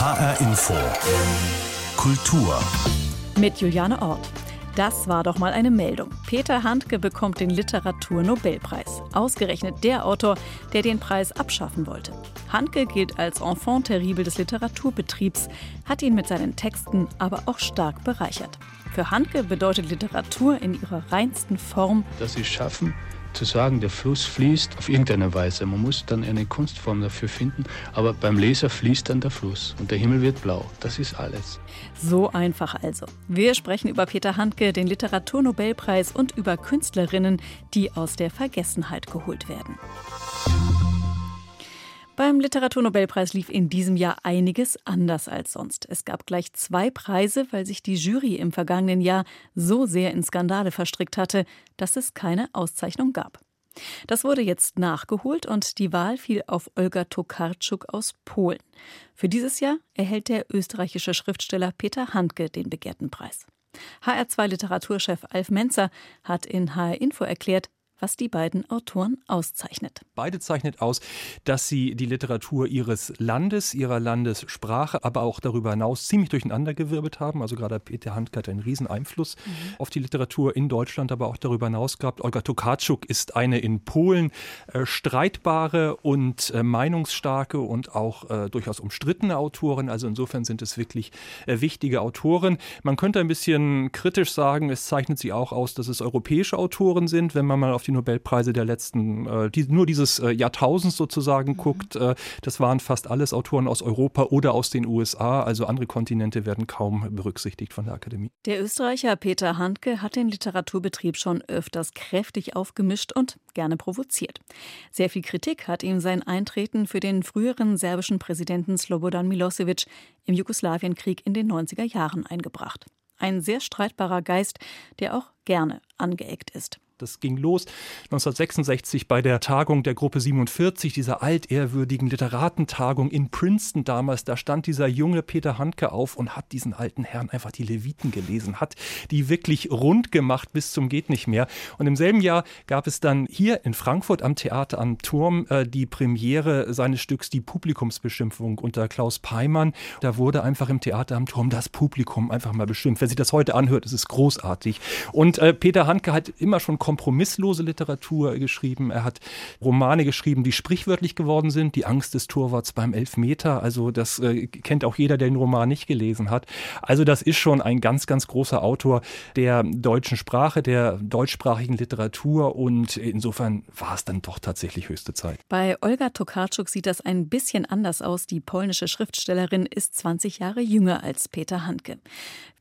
HR Info. Kultur. Mit Juliane Ort. Das war doch mal eine Meldung. Peter Handke bekommt den Literaturnobelpreis. Ausgerechnet der Autor, der den Preis abschaffen wollte. Handke gilt als Enfant terrible des Literaturbetriebs, hat ihn mit seinen Texten aber auch stark bereichert. Für Handke bedeutet Literatur in ihrer reinsten Form, dass sie schaffen, zu sagen, der Fluss fließt auf irgendeine Weise. Man muss dann eine Kunstform dafür finden, aber beim Leser fließt dann der Fluss und der Himmel wird blau. Das ist alles. So einfach also. Wir sprechen über Peter Handke, den Literaturnobelpreis und über Künstlerinnen, die aus der Vergessenheit geholt werden. Beim Literaturnobelpreis lief in diesem Jahr einiges anders als sonst. Es gab gleich zwei Preise, weil sich die Jury im vergangenen Jahr so sehr in Skandale verstrickt hatte, dass es keine Auszeichnung gab. Das wurde jetzt nachgeholt und die Wahl fiel auf Olga Tokarczuk aus Polen. Für dieses Jahr erhält der österreichische Schriftsteller Peter Handke den begehrten Preis. HR2 Literaturchef Alf Menzer hat in HR Info erklärt, was die beiden Autoren auszeichnet. Beide zeichnet aus, dass sie die Literatur ihres Landes, ihrer Landessprache, aber auch darüber hinaus ziemlich durcheinandergewirbelt haben. Also gerade Peter Handke hat einen riesen Einfluss mhm. auf die Literatur in Deutschland, aber auch darüber hinaus gehabt. Olga Tokarczuk ist eine in Polen äh, streitbare und äh, meinungsstarke und auch äh, durchaus umstrittene Autorin. Also insofern sind es wirklich wichtige Autoren. Man könnte ein bisschen kritisch sagen, es zeichnet sie auch aus, dass es europäische Autoren sind, wenn man mal auf die Nobelpreise der letzten, äh, die, nur dieses äh, Jahrtausends sozusagen mhm. guckt, äh, das waren fast alles Autoren aus Europa oder aus den USA. Also andere Kontinente werden kaum berücksichtigt von der Akademie. Der Österreicher Peter Handke hat den Literaturbetrieb schon öfters kräftig aufgemischt und gerne provoziert. Sehr viel Kritik hat ihm sein Eintreten für den früheren serbischen Präsidenten Slobodan Milosevic im Jugoslawienkrieg in den 90er Jahren eingebracht. Ein sehr streitbarer Geist, der auch gerne angeeckt ist. Das ging los 1966 bei der Tagung der Gruppe 47, dieser altehrwürdigen Literatentagung in Princeton damals. Da stand dieser junge Peter Handke auf und hat diesen alten Herrn einfach die Leviten gelesen, hat die wirklich rund gemacht bis zum geht nicht mehr. Und im selben Jahr gab es dann hier in Frankfurt am Theater am Turm äh, die Premiere seines Stücks Die Publikumsbeschimpfung unter Klaus Peimann. Da wurde einfach im Theater am Turm das Publikum einfach mal beschimpft. Wer sich das heute anhört, ist es großartig. Und äh, Peter Handke hat immer schon kompromisslose Literatur geschrieben. Er hat Romane geschrieben, die sprichwörtlich geworden sind. Die Angst des Torwarts beim Elfmeter. Also das äh, kennt auch jeder, der den Roman nicht gelesen hat. Also das ist schon ein ganz, ganz großer Autor der deutschen Sprache, der deutschsprachigen Literatur. Und insofern war es dann doch tatsächlich höchste Zeit. Bei Olga Tokarczuk sieht das ein bisschen anders aus. Die polnische Schriftstellerin ist 20 Jahre jünger als Peter Handke.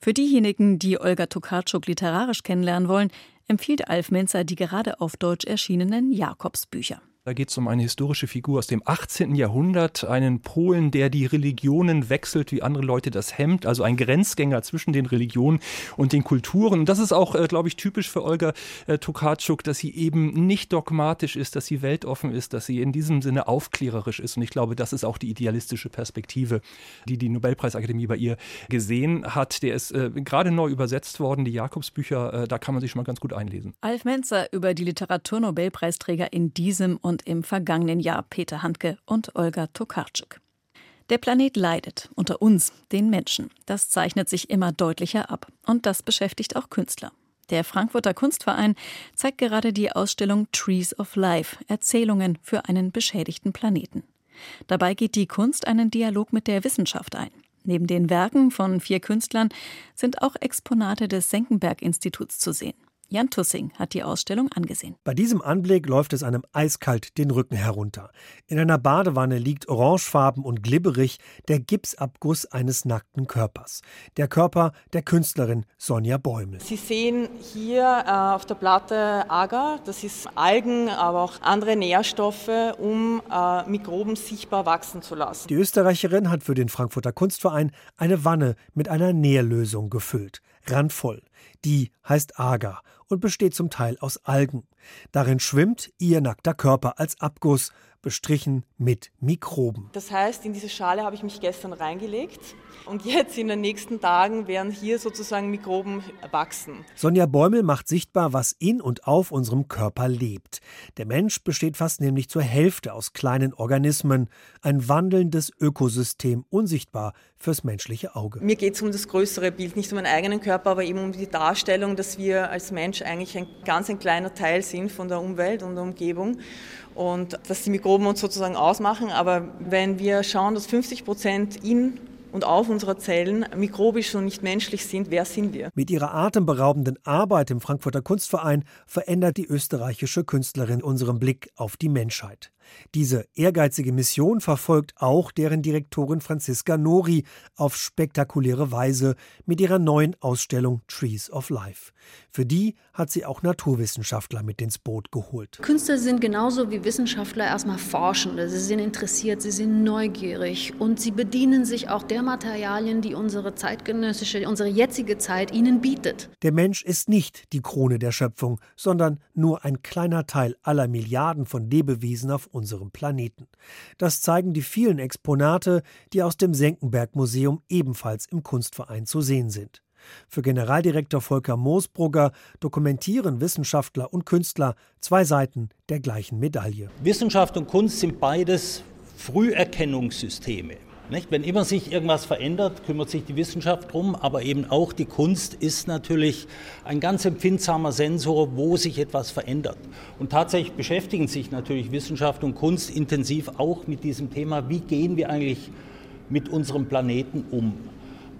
Für diejenigen, die Olga Tokarczuk literarisch kennenlernen wollen, empfiehlt Alf Menzer die gerade auf Deutsch erschienenen Jakobsbücher. Da geht es um eine historische Figur aus dem 18. Jahrhundert, einen Polen, der die Religionen wechselt, wie andere Leute das Hemd, also ein Grenzgänger zwischen den Religionen und den Kulturen. Und das ist auch, äh, glaube ich, typisch für Olga äh, Tokarczuk, dass sie eben nicht dogmatisch ist, dass sie weltoffen ist, dass sie in diesem Sinne aufklärerisch ist. Und ich glaube, das ist auch die idealistische Perspektive, die die Nobelpreisakademie bei ihr gesehen hat. Der ist äh, gerade neu übersetzt worden, die Jakobsbücher, äh, da kann man sich schon mal ganz gut einlesen. Alf Menzer über die Literaturnobelpreisträger in diesem und und im vergangenen Jahr Peter Handke und Olga Tokarczuk. Der Planet leidet unter uns, den Menschen. Das zeichnet sich immer deutlicher ab. Und das beschäftigt auch Künstler. Der Frankfurter Kunstverein zeigt gerade die Ausstellung Trees of Life, Erzählungen für einen beschädigten Planeten. Dabei geht die Kunst einen Dialog mit der Wissenschaft ein. Neben den Werken von vier Künstlern sind auch Exponate des Senckenberg-Instituts zu sehen. Jan Tussing hat die Ausstellung angesehen. Bei diesem Anblick läuft es einem eiskalt den Rücken herunter. In einer Badewanne liegt orangefarben und glibberig der Gipsabguss eines nackten Körpers. Der Körper der Künstlerin Sonja Bäumel. Sie sehen hier äh, auf der Platte Agar, das ist Algen, aber auch andere Nährstoffe, um äh, Mikroben sichtbar wachsen zu lassen. Die Österreicherin hat für den Frankfurter Kunstverein eine Wanne mit einer Nährlösung gefüllt. Randvoll. Die heißt Agar und besteht zum Teil aus Algen. Darin schwimmt ihr nackter Körper als Abguss, bestrichen mit Mikroben. Das heißt, in diese Schale habe ich mich gestern reingelegt und jetzt in den nächsten Tagen werden hier sozusagen Mikroben wachsen. Sonja Bäumel macht sichtbar, was in und auf unserem Körper lebt. Der Mensch besteht fast nämlich zur Hälfte aus kleinen Organismen, ein wandelndes Ökosystem, unsichtbar fürs menschliche Auge. Mir geht es um das größere Bild, nicht um meinen eigenen Körper, aber eben um die Darstellung, dass wir als Mensch eigentlich ein ganz ein kleiner Teil sind von der Umwelt und der Umgebung und dass die Mikroben uns sozusagen ausmachen. Aber wenn wir schauen, dass 50 Prozent in und auf unserer Zellen mikrobisch und nicht menschlich sind, wer sind wir? Mit ihrer atemberaubenden Arbeit im Frankfurter Kunstverein verändert die österreichische Künstlerin unseren Blick auf die Menschheit. Diese ehrgeizige Mission verfolgt auch deren Direktorin Franziska Nori auf spektakuläre Weise mit ihrer neuen Ausstellung Trees of Life. Für die hat sie auch Naturwissenschaftler mit ins Boot geholt. Künstler sind genauso wie Wissenschaftler erstmal Forschende. Sie sind interessiert, sie sind neugierig und sie bedienen sich auch der Materialien, die unsere zeitgenössische, unsere jetzige Zeit ihnen bietet. Der Mensch ist nicht die Krone der Schöpfung, sondern nur ein kleiner Teil aller Milliarden von Lebewesen auf unserem Planeten. Das zeigen die vielen Exponate, die aus dem Senckenberg Museum ebenfalls im Kunstverein zu sehen sind. Für Generaldirektor Volker Moosbrugger dokumentieren Wissenschaftler und Künstler zwei Seiten der gleichen Medaille. Wissenschaft und Kunst sind beides Früherkennungssysteme. Nicht? Wenn immer sich irgendwas verändert, kümmert sich die Wissenschaft drum, aber eben auch die Kunst ist natürlich ein ganz empfindsamer Sensor, wo sich etwas verändert. Und tatsächlich beschäftigen sich natürlich Wissenschaft und Kunst intensiv auch mit diesem Thema, wie gehen wir eigentlich mit unserem Planeten um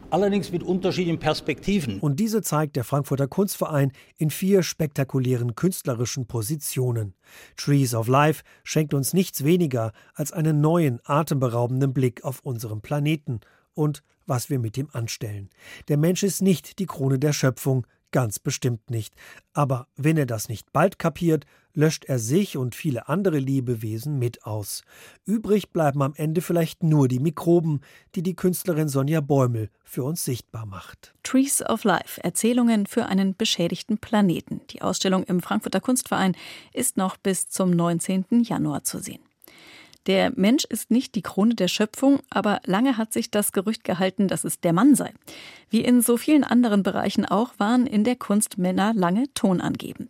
allerdings mit unterschiedlichen Perspektiven. Und diese zeigt der Frankfurter Kunstverein in vier spektakulären künstlerischen Positionen. Trees of Life schenkt uns nichts weniger als einen neuen, atemberaubenden Blick auf unseren Planeten und was wir mit ihm anstellen. Der Mensch ist nicht die Krone der Schöpfung, Ganz bestimmt nicht. Aber wenn er das nicht bald kapiert, löscht er sich und viele andere Lebewesen mit aus. Übrig bleiben am Ende vielleicht nur die Mikroben, die die Künstlerin Sonja Bäumel für uns sichtbar macht. Trees of Life, Erzählungen für einen beschädigten Planeten. Die Ausstellung im Frankfurter Kunstverein ist noch bis zum 19. Januar zu sehen. Der Mensch ist nicht die Krone der Schöpfung, aber lange hat sich das Gerücht gehalten, dass es der Mann sei. Wie in so vielen anderen Bereichen auch waren in der Kunst Männer lange tonangebend.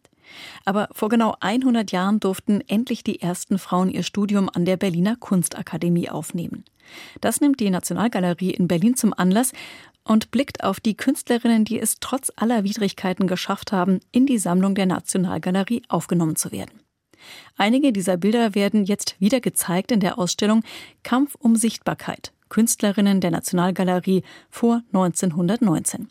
Aber vor genau 100 Jahren durften endlich die ersten Frauen ihr Studium an der Berliner Kunstakademie aufnehmen. Das nimmt die Nationalgalerie in Berlin zum Anlass und blickt auf die Künstlerinnen, die es trotz aller Widrigkeiten geschafft haben, in die Sammlung der Nationalgalerie aufgenommen zu werden. Einige dieser Bilder werden jetzt wieder gezeigt in der Ausstellung Kampf um Sichtbarkeit. Künstlerinnen der Nationalgalerie vor 1919.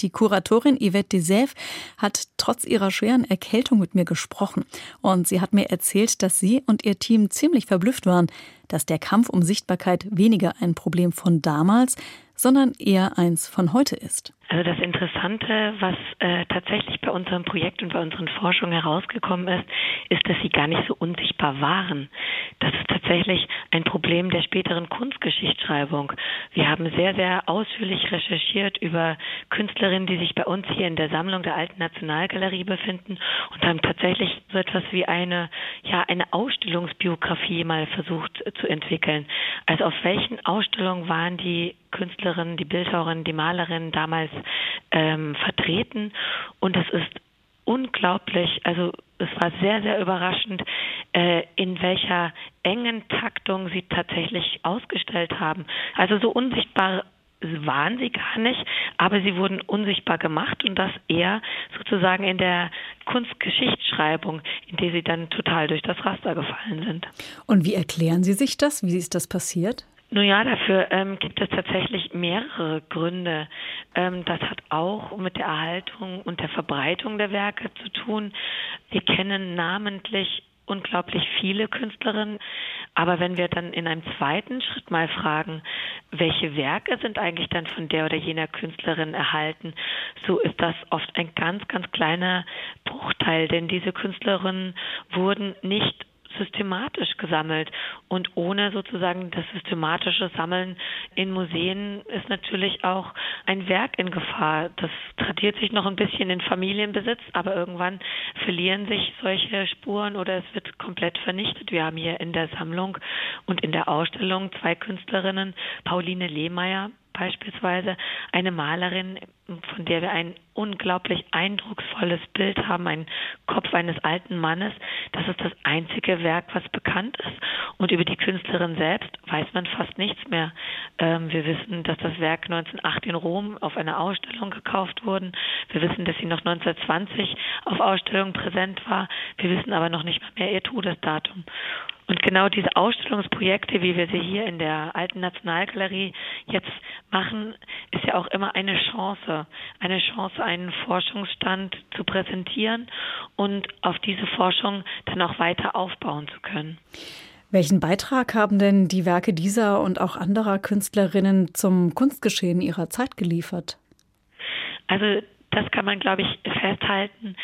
Die Kuratorin Yvette Desève hat trotz ihrer schweren Erkältung mit mir gesprochen und sie hat mir erzählt, dass sie und ihr Team ziemlich verblüfft waren, dass der Kampf um Sichtbarkeit weniger ein Problem von damals, sondern eher eins von heute ist. Also das Interessante, was äh, tatsächlich bei unserem Projekt und bei unseren Forschungen herausgekommen ist, ist, dass sie gar nicht so unsichtbar waren. Das ist tatsächlich ein Problem der späteren Kunstgeschichtsschreibung. Wir haben sehr, sehr ausführlich recherchiert über Künstlerinnen, die sich bei uns hier in der Sammlung der Alten Nationalgalerie befinden und haben tatsächlich so etwas wie eine, ja, eine Ausstellungsbiografie mal versucht zu entwickeln. Also auf welchen Ausstellungen waren die Künstlerinnen, die Bildhauerinnen, die Malerinnen damals ähm, vertreten. Und es ist unglaublich, also es war sehr, sehr überraschend, äh, in welcher engen Taktung sie tatsächlich ausgestellt haben. Also so unsichtbar waren sie gar nicht, aber sie wurden unsichtbar gemacht und das eher sozusagen in der Kunstgeschichtsschreibung, in der sie dann total durch das Raster gefallen sind. Und wie erklären Sie sich das? Wie ist das passiert? Nun ja, dafür ähm, gibt es tatsächlich mehrere Gründe. Ähm, das hat auch mit der Erhaltung und der Verbreitung der Werke zu tun. Wir kennen namentlich unglaublich viele Künstlerinnen. Aber wenn wir dann in einem zweiten Schritt mal fragen, welche Werke sind eigentlich dann von der oder jener Künstlerin erhalten, so ist das oft ein ganz, ganz kleiner Bruchteil, denn diese Künstlerinnen wurden nicht systematisch gesammelt. Und ohne sozusagen das systematische Sammeln in Museen ist natürlich auch ein Werk in Gefahr. Das tradiert sich noch ein bisschen in Familienbesitz, aber irgendwann verlieren sich solche Spuren oder es wird komplett vernichtet. Wir haben hier in der Sammlung und in der Ausstellung zwei Künstlerinnen, Pauline Lehmeier beispielsweise eine Malerin, von der wir ein unglaublich eindrucksvolles Bild haben, ein Kopf eines alten Mannes. Das ist das einzige Werk, was bekannt ist. Und über die Künstlerin selbst weiß man fast nichts mehr. Ähm, wir wissen, dass das Werk 1908 in Rom auf einer Ausstellung gekauft wurde. Wir wissen, dass sie noch 1920 auf Ausstellungen präsent war. Wir wissen aber noch nicht mehr ihr Todesdatum. Und genau diese Ausstellungsprojekte, wie wir sie hier in der Alten Nationalgalerie jetzt machen, ist ja auch immer eine Chance, eine Chance, einen Forschungsstand zu präsentieren und auf diese Forschung dann auch weiter aufbauen zu können. Welchen Beitrag haben denn die Werke dieser und auch anderer Künstlerinnen zum Kunstgeschehen ihrer Zeit geliefert? Also das kann man, glaube ich, festhalten.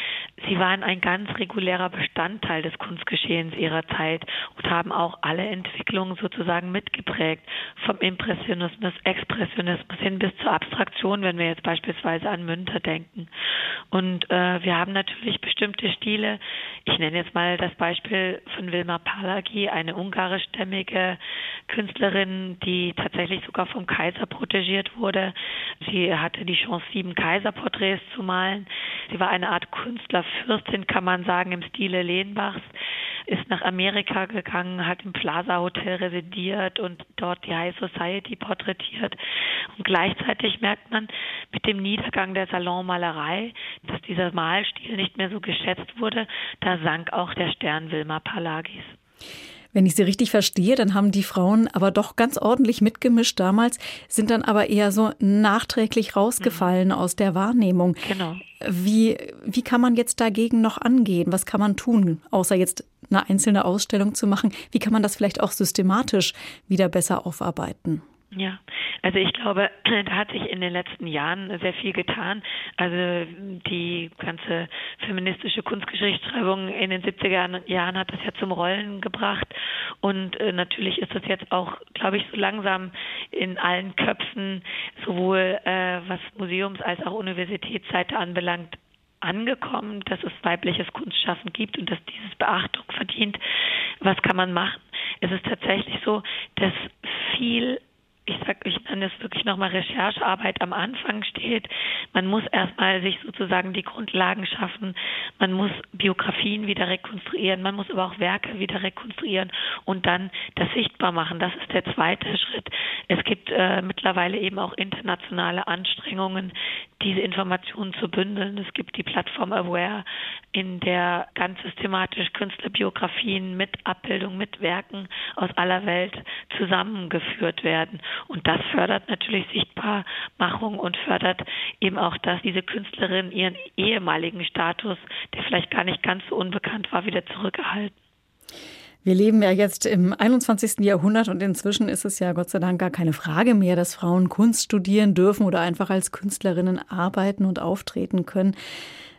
Sie waren ein ganz regulärer Bestandteil des Kunstgeschehens ihrer Zeit und haben auch alle Entwicklungen sozusagen mitgeprägt. Vom Impressionismus, Expressionismus hin bis zur Abstraktion, wenn wir jetzt beispielsweise an Münter denken. Und äh, wir haben natürlich bestimmte Stile. Ich nenne jetzt mal das Beispiel von Wilma Palagi, eine ungarischstämmige Künstlerin, die tatsächlich sogar vom Kaiser protegiert wurde. Sie hatte die Chance, sieben Kaiserporträts Porträts zu malen. Sie war eine Art Künstlerfürstin, kann man sagen, im Stile Lehnbachs, ist nach Amerika gegangen, hat im Plaza Hotel residiert und dort die High Society porträtiert. Und gleichzeitig merkt man mit dem Niedergang der Salonmalerei, dass dieser Malstil nicht mehr so geschätzt wurde. Da sank auch der Stern Wilma Palagis. Wenn ich Sie richtig verstehe, dann haben die Frauen aber doch ganz ordentlich mitgemischt damals, sind dann aber eher so nachträglich rausgefallen mhm. aus der Wahrnehmung. Genau. Wie, wie kann man jetzt dagegen noch angehen? Was kann man tun, außer jetzt eine einzelne Ausstellung zu machen? Wie kann man das vielleicht auch systematisch wieder besser aufarbeiten? Ja, also ich glaube, da hat sich in den letzten Jahren sehr viel getan. Also die ganze feministische Kunstgeschichtsschreibung in den 70er Jahren hat das ja zum Rollen gebracht. Und äh, natürlich ist das jetzt auch, glaube ich, so langsam in allen Köpfen, sowohl äh, was Museums- als auch Universitätsseite anbelangt, angekommen, dass es weibliches Kunstschaffen gibt und dass dieses Beachtung verdient. Was kann man machen? Es ist tatsächlich so, dass viel ich sag, ich nenne es wirklich nochmal Recherchearbeit am Anfang steht. Man muss erstmal sich sozusagen die Grundlagen schaffen. Man muss Biografien wieder rekonstruieren. Man muss aber auch Werke wieder rekonstruieren und dann das sichtbar machen. Das ist der zweite Schritt. Es gibt äh, mittlerweile eben auch internationale Anstrengungen, diese Informationen zu bündeln. Es gibt die Plattform Aware, in der ganz systematisch Künstlerbiografien mit Abbildung, mit Werken aus aller Welt zusammengeführt werden. Und das fördert natürlich Sichtbarmachung und fördert eben auch, dass diese Künstlerin ihren ehemaligen Status, der vielleicht gar nicht ganz so unbekannt war, wieder zurückerhalten. Wir leben ja jetzt im 21. Jahrhundert und inzwischen ist es ja Gott sei Dank gar keine Frage mehr, dass Frauen Kunst studieren dürfen oder einfach als Künstlerinnen arbeiten und auftreten können.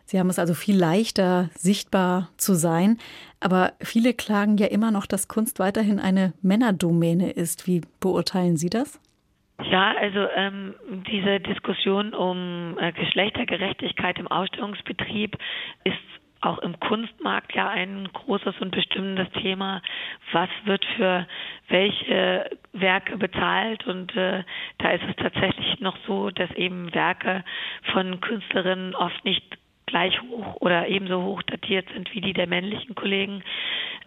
Sie haben es also viel leichter, sichtbar zu sein. Aber viele klagen ja immer noch, dass Kunst weiterhin eine Männerdomäne ist. Wie beurteilen Sie das? Ja, also ähm, diese Diskussion um äh, Geschlechtergerechtigkeit im Ausstellungsbetrieb ist auch im Kunstmarkt ja ein großes und bestimmendes Thema. Was wird für welche Werke bezahlt? Und äh, da ist es tatsächlich noch so, dass eben Werke von Künstlerinnen oft nicht gleich hoch oder ebenso hoch datiert sind wie die der männlichen Kollegen.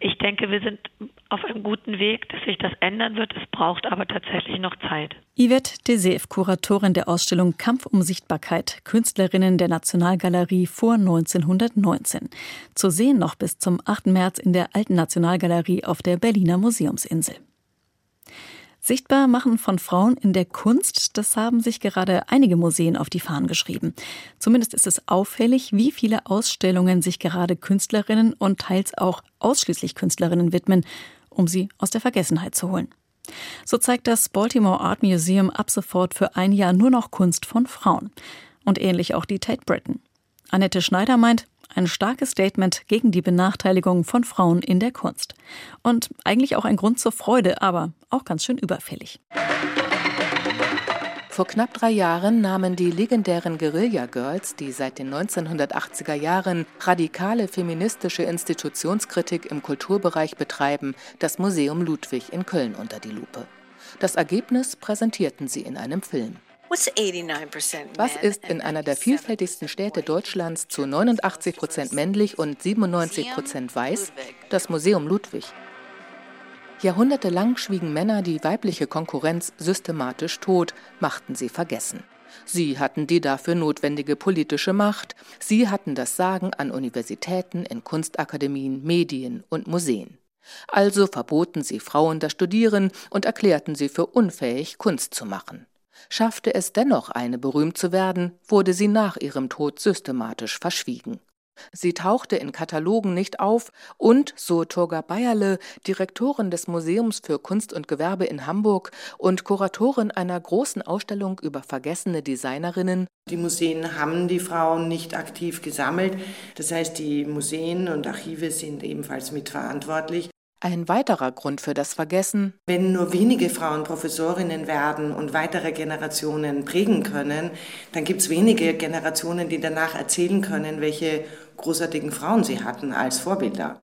Ich denke, wir sind auf einem guten Weg, dass sich das ändern wird. Es braucht aber tatsächlich noch Zeit. Yvette Desev, Kuratorin der Ausstellung Kampf um Sichtbarkeit, Künstlerinnen der Nationalgalerie vor 1919. Zu sehen noch bis zum 8. März in der Alten Nationalgalerie auf der Berliner Museumsinsel. Sichtbar machen von Frauen in der Kunst, das haben sich gerade einige Museen auf die Fahnen geschrieben. Zumindest ist es auffällig, wie viele Ausstellungen sich gerade Künstlerinnen und teils auch ausschließlich Künstlerinnen widmen, um sie aus der Vergessenheit zu holen. So zeigt das Baltimore Art Museum ab sofort für ein Jahr nur noch Kunst von Frauen. Und ähnlich auch die Tate Britain. Annette Schneider meint, Ein starkes Statement gegen die Benachteiligung von Frauen in der Kunst. Und eigentlich auch ein Grund zur Freude, aber auch ganz schön überfällig. Vor knapp drei Jahren nahmen die legendären Guerilla Girls, die seit den 1980er Jahren radikale feministische Institutionskritik im Kulturbereich betreiben, das Museum Ludwig in Köln unter die Lupe. Das Ergebnis präsentierten sie in einem Film. Was ist in einer der vielfältigsten Städte Deutschlands zu 89 Prozent männlich und 97 Prozent weiß? Das Museum Ludwig. Jahrhundertelang schwiegen Männer die weibliche Konkurrenz systematisch tot, machten sie vergessen. Sie hatten die dafür notwendige politische Macht, sie hatten das Sagen an Universitäten, in Kunstakademien, Medien und Museen. Also verboten sie Frauen das Studieren und erklärten sie für unfähig, Kunst zu machen. Schaffte es dennoch eine berühmt zu werden, wurde sie nach ihrem Tod systematisch verschwiegen. Sie tauchte in Katalogen nicht auf und, so Turga Bayerle, Direktorin des Museums für Kunst und Gewerbe in Hamburg und Kuratorin einer großen Ausstellung über vergessene Designerinnen. Die Museen haben die Frauen nicht aktiv gesammelt. Das heißt, die Museen und Archive sind ebenfalls mitverantwortlich. Ein weiterer Grund für das Vergessen. Wenn nur wenige Frauen Professorinnen werden und weitere Generationen prägen können, dann gibt es wenige Generationen, die danach erzählen können, welche großartigen Frauen sie hatten als Vorbilder.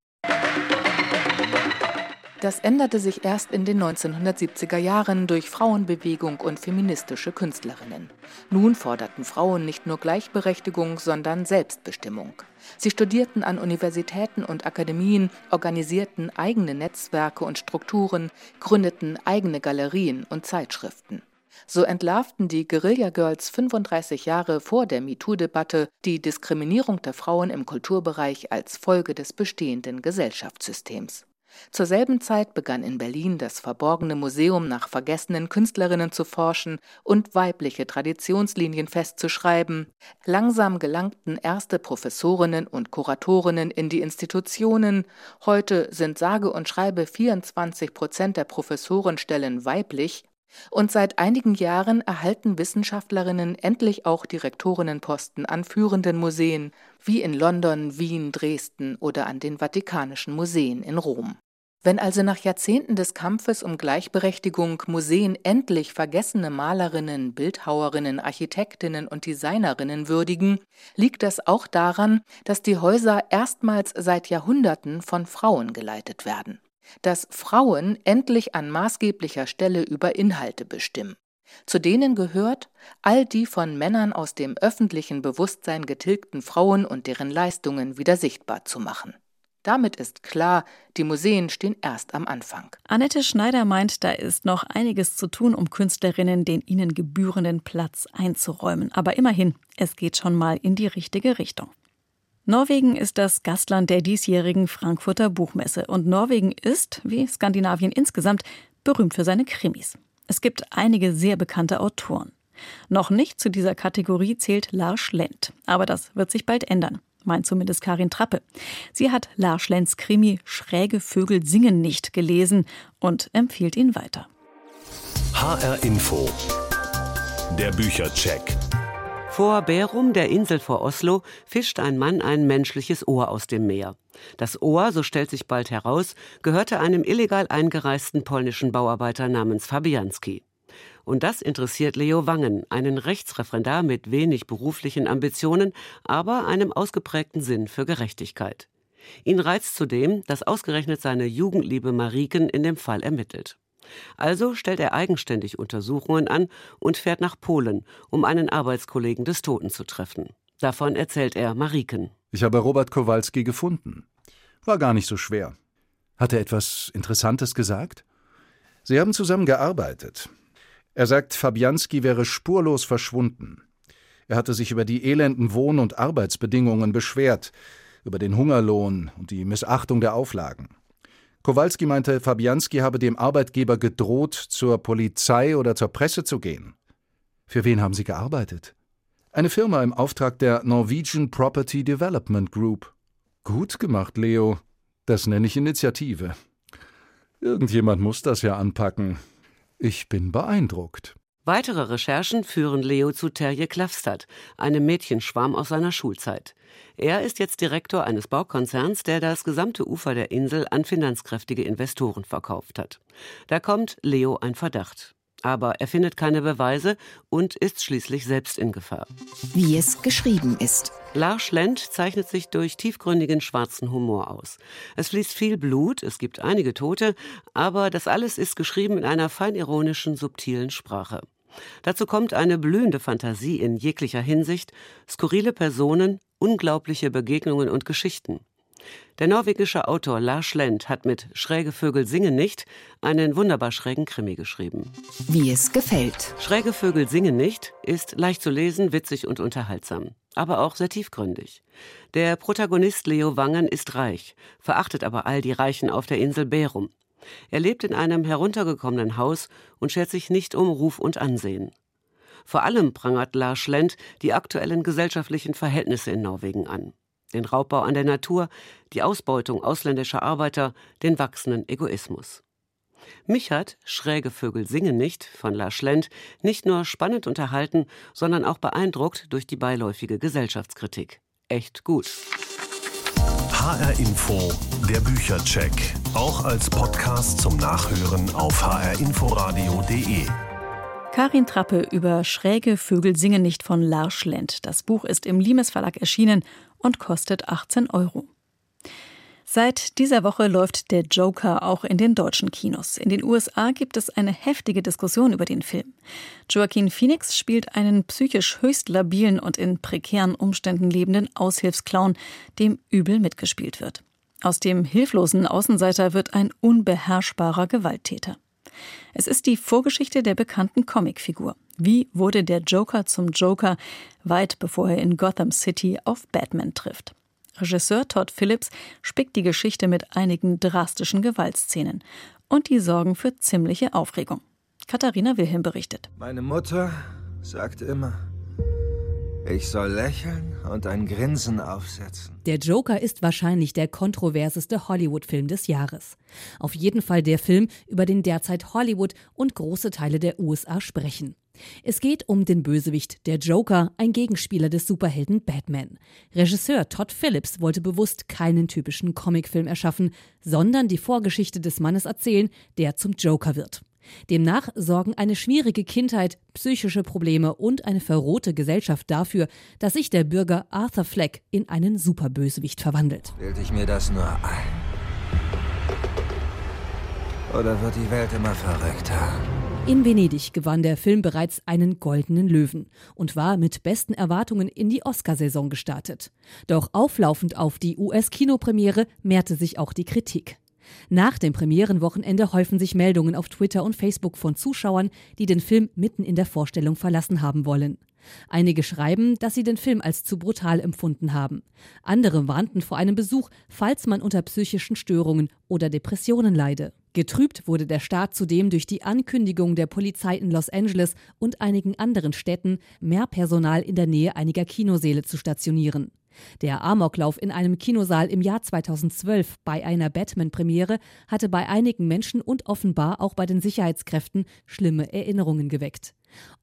Das änderte sich erst in den 1970er Jahren durch Frauenbewegung und feministische Künstlerinnen. Nun forderten Frauen nicht nur Gleichberechtigung, sondern Selbstbestimmung. Sie studierten an Universitäten und Akademien, organisierten eigene Netzwerke und Strukturen, gründeten eigene Galerien und Zeitschriften. So entlarvten die Guerilla Girls 35 Jahre vor der MeToo-Debatte die Diskriminierung der Frauen im Kulturbereich als Folge des bestehenden Gesellschaftssystems. Zur selben Zeit begann in Berlin das Verborgene Museum nach vergessenen Künstlerinnen zu forschen und weibliche Traditionslinien festzuschreiben. Langsam gelangten erste Professorinnen und Kuratorinnen in die Institutionen. Heute sind sage und schreibe 24 Prozent der Professorenstellen weiblich. Und seit einigen Jahren erhalten Wissenschaftlerinnen endlich auch Direktorinnenposten an führenden Museen, wie in London, Wien, Dresden oder an den Vatikanischen Museen in Rom. Wenn also nach Jahrzehnten des Kampfes um Gleichberechtigung Museen endlich vergessene Malerinnen, Bildhauerinnen, Architektinnen und Designerinnen würdigen, liegt das auch daran, dass die Häuser erstmals seit Jahrhunderten von Frauen geleitet werden. Dass Frauen endlich an maßgeblicher Stelle über Inhalte bestimmen. Zu denen gehört, all die von Männern aus dem öffentlichen Bewusstsein getilgten Frauen und deren Leistungen wieder sichtbar zu machen. Damit ist klar, die Museen stehen erst am Anfang. Annette Schneider meint, da ist noch einiges zu tun, um Künstlerinnen den ihnen gebührenden Platz einzuräumen. Aber immerhin, es geht schon mal in die richtige Richtung. Norwegen ist das Gastland der diesjährigen Frankfurter Buchmesse und Norwegen ist, wie Skandinavien insgesamt, berühmt für seine Krimis. Es gibt einige sehr bekannte Autoren. Noch nicht zu dieser Kategorie zählt Lars Lent, aber das wird sich bald ändern meint zumindest Karin Trappe. Sie hat Lars Lenz Krimi Schräge Vögel singen nicht gelesen und empfiehlt ihn weiter. HR Info. Der Büchercheck. Vor Bärum, der Insel vor Oslo, fischt ein Mann ein menschliches Ohr aus dem Meer. Das Ohr, so stellt sich bald heraus, gehörte einem illegal eingereisten polnischen Bauarbeiter namens Fabianski. Und das interessiert Leo Wangen, einen Rechtsreferendar mit wenig beruflichen Ambitionen, aber einem ausgeprägten Sinn für Gerechtigkeit. Ihn reizt zudem, dass ausgerechnet seine Jugendliebe Mariken in dem Fall ermittelt. Also stellt er eigenständig Untersuchungen an und fährt nach Polen, um einen Arbeitskollegen des Toten zu treffen. Davon erzählt er Mariken. Ich habe Robert Kowalski gefunden. War gar nicht so schwer. Hat er etwas Interessantes gesagt? Sie haben zusammen gearbeitet. Er sagt, Fabianski wäre spurlos verschwunden. Er hatte sich über die elenden Wohn- und Arbeitsbedingungen beschwert, über den Hungerlohn und die Missachtung der Auflagen. Kowalski meinte, Fabianski habe dem Arbeitgeber gedroht, zur Polizei oder zur Presse zu gehen. Für wen haben Sie gearbeitet? Eine Firma im Auftrag der Norwegian Property Development Group. Gut gemacht, Leo. Das nenne ich Initiative. Irgendjemand muss das ja anpacken. Ich bin beeindruckt. Weitere Recherchen führen Leo zu Terje Klafstad, einem Mädchenschwarm aus seiner Schulzeit. Er ist jetzt Direktor eines Baukonzerns, der das gesamte Ufer der Insel an finanzkräftige Investoren verkauft hat. Da kommt Leo ein Verdacht. Aber er findet keine Beweise und ist schließlich selbst in Gefahr. Wie es geschrieben ist. Lars Lent zeichnet sich durch tiefgründigen schwarzen Humor aus. Es fließt viel Blut, es gibt einige Tote, aber das alles ist geschrieben in einer feinironischen, subtilen Sprache. Dazu kommt eine blühende Fantasie in jeglicher Hinsicht, skurrile Personen, unglaubliche Begegnungen und Geschichten. Der norwegische Autor Lars Lent hat mit Schräge Vögel singen nicht einen wunderbar schrägen Krimi geschrieben. Wie es gefällt. Schräge Vögel singen nicht ist leicht zu lesen, witzig und unterhaltsam, aber auch sehr tiefgründig. Der Protagonist Leo Wangen ist reich, verachtet aber all die Reichen auf der Insel Bärum. Er lebt in einem heruntergekommenen Haus und schert sich nicht um Ruf und Ansehen. Vor allem prangert Lars Lent die aktuellen gesellschaftlichen Verhältnisse in Norwegen an den Raubbau an der Natur, die Ausbeutung ausländischer Arbeiter, den wachsenden Egoismus. Mich hat Schräge Vögel singen nicht von Lars Schlent nicht nur spannend unterhalten, sondern auch beeindruckt durch die beiläufige Gesellschaftskritik. Echt gut. HR Info, der Büchercheck. Auch als Podcast zum Nachhören auf hrinforadio.de. Karin Trappe über Schräge Vögel singen nicht von Lars Schlent. Das Buch ist im Limes Verlag erschienen und kostet 18 Euro. Seit dieser Woche läuft der Joker auch in den deutschen Kinos. In den USA gibt es eine heftige Diskussion über den Film. Joaquin Phoenix spielt einen psychisch höchst labilen und in prekären Umständen lebenden Aushilfsclown, dem übel mitgespielt wird. Aus dem hilflosen Außenseiter wird ein unbeherrschbarer Gewalttäter. Es ist die Vorgeschichte der bekannten Comicfigur. Wie wurde der Joker zum Joker, weit bevor er in Gotham City auf Batman trifft? Regisseur Todd Phillips spickt die Geschichte mit einigen drastischen Gewaltszenen. Und die sorgen für ziemliche Aufregung. Katharina Wilhelm berichtet. Meine Mutter sagt immer, ich soll lächeln und ein Grinsen aufsetzen. Der Joker ist wahrscheinlich der kontroverseste Hollywood-Film des Jahres. Auf jeden Fall der Film, über den derzeit Hollywood und große Teile der USA sprechen. Es geht um den Bösewicht, der Joker, ein Gegenspieler des Superhelden Batman. Regisseur Todd Phillips wollte bewusst keinen typischen Comicfilm erschaffen, sondern die Vorgeschichte des Mannes erzählen, der zum Joker wird. Demnach sorgen eine schwierige Kindheit, psychische Probleme und eine verrohte Gesellschaft dafür, dass sich der Bürger Arthur Fleck in einen Superbösewicht verwandelt. Bilde ich mir das nur ein? Oder wird die Welt immer verrückter? In Venedig gewann der Film bereits einen goldenen Löwen und war mit besten Erwartungen in die Oscarsaison gestartet. Doch auflaufend auf die US-Kinopremiere mehrte sich auch die Kritik. Nach dem Premierenwochenende häufen sich Meldungen auf Twitter und Facebook von Zuschauern, die den Film mitten in der Vorstellung verlassen haben wollen. Einige schreiben, dass sie den Film als zu brutal empfunden haben. Andere warnten vor einem Besuch, falls man unter psychischen Störungen oder Depressionen leide. Getrübt wurde der Start zudem durch die Ankündigung der Polizei in Los Angeles und einigen anderen Städten, mehr Personal in der Nähe einiger Kinosäle zu stationieren. Der Amoklauf in einem Kinosaal im Jahr 2012 bei einer Batman-Premiere hatte bei einigen Menschen und offenbar auch bei den Sicherheitskräften schlimme Erinnerungen geweckt.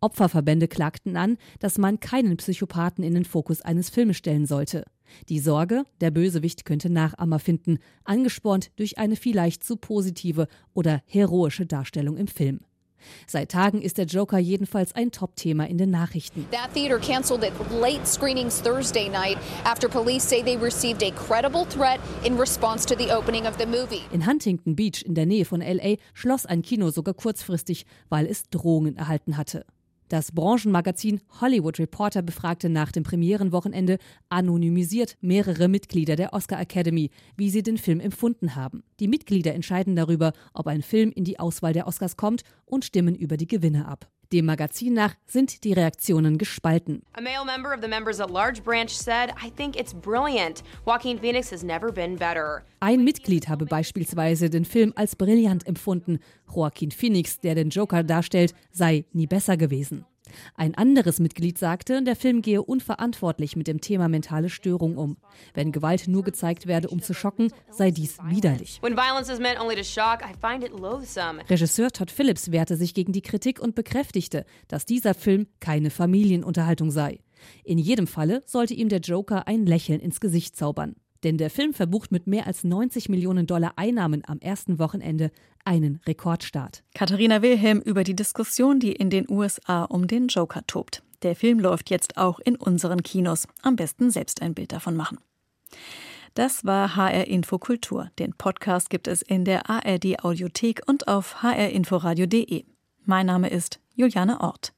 Opferverbände klagten an, dass man keinen Psychopathen in den Fokus eines Filmes stellen sollte. Die Sorge, der Bösewicht könnte Nachahmer finden, angespornt durch eine vielleicht zu positive oder heroische Darstellung im Film. Seit Tagen ist der Joker jedenfalls ein Top-Thema in den Nachrichten. That theater canceled its late screenings Thursday night after police say they received a credible threat in response to the opening of the movie. In Huntington Beach in der Nähe von LA schloss ein Kino sogar kurzfristig, weil es Drohungen erhalten hatte. Das Branchenmagazin Hollywood Reporter befragte nach dem Premierenwochenende anonymisiert mehrere Mitglieder der Oscar Academy, wie sie den Film empfunden haben. Die Mitglieder entscheiden darüber, ob ein Film in die Auswahl der Oscars kommt und stimmen über die Gewinne ab. Dem Magazin nach sind die Reaktionen gespalten. A male member of the members at large branch said, I think it's brilliant. Joaquin Phoenix has never been better. Ein Mitglied habe beispielsweise den Film als brillant empfunden. Joaquin Phoenix, der den Joker darstellt, sei nie besser gewesen. Ein anderes Mitglied sagte, der Film gehe unverantwortlich mit dem Thema mentale Störung um. Wenn Gewalt nur gezeigt werde, um zu schocken, sei dies widerlich. Regisseur Todd Phillips wehrte sich gegen die Kritik und bekräftigte, dass dieser Film keine Familienunterhaltung sei. In jedem Falle sollte ihm der Joker ein Lächeln ins Gesicht zaubern. Denn der Film verbucht mit mehr als 90 Millionen Dollar Einnahmen am ersten Wochenende einen Rekordstart. Katharina Wilhelm über die Diskussion, die in den USA um den Joker tobt. Der Film läuft jetzt auch in unseren Kinos. Am besten selbst ein Bild davon machen. Das war HR Info Kultur. Den Podcast gibt es in der ARD Audiothek und auf hrinforadio.de. Mein Name ist Juliane Ort.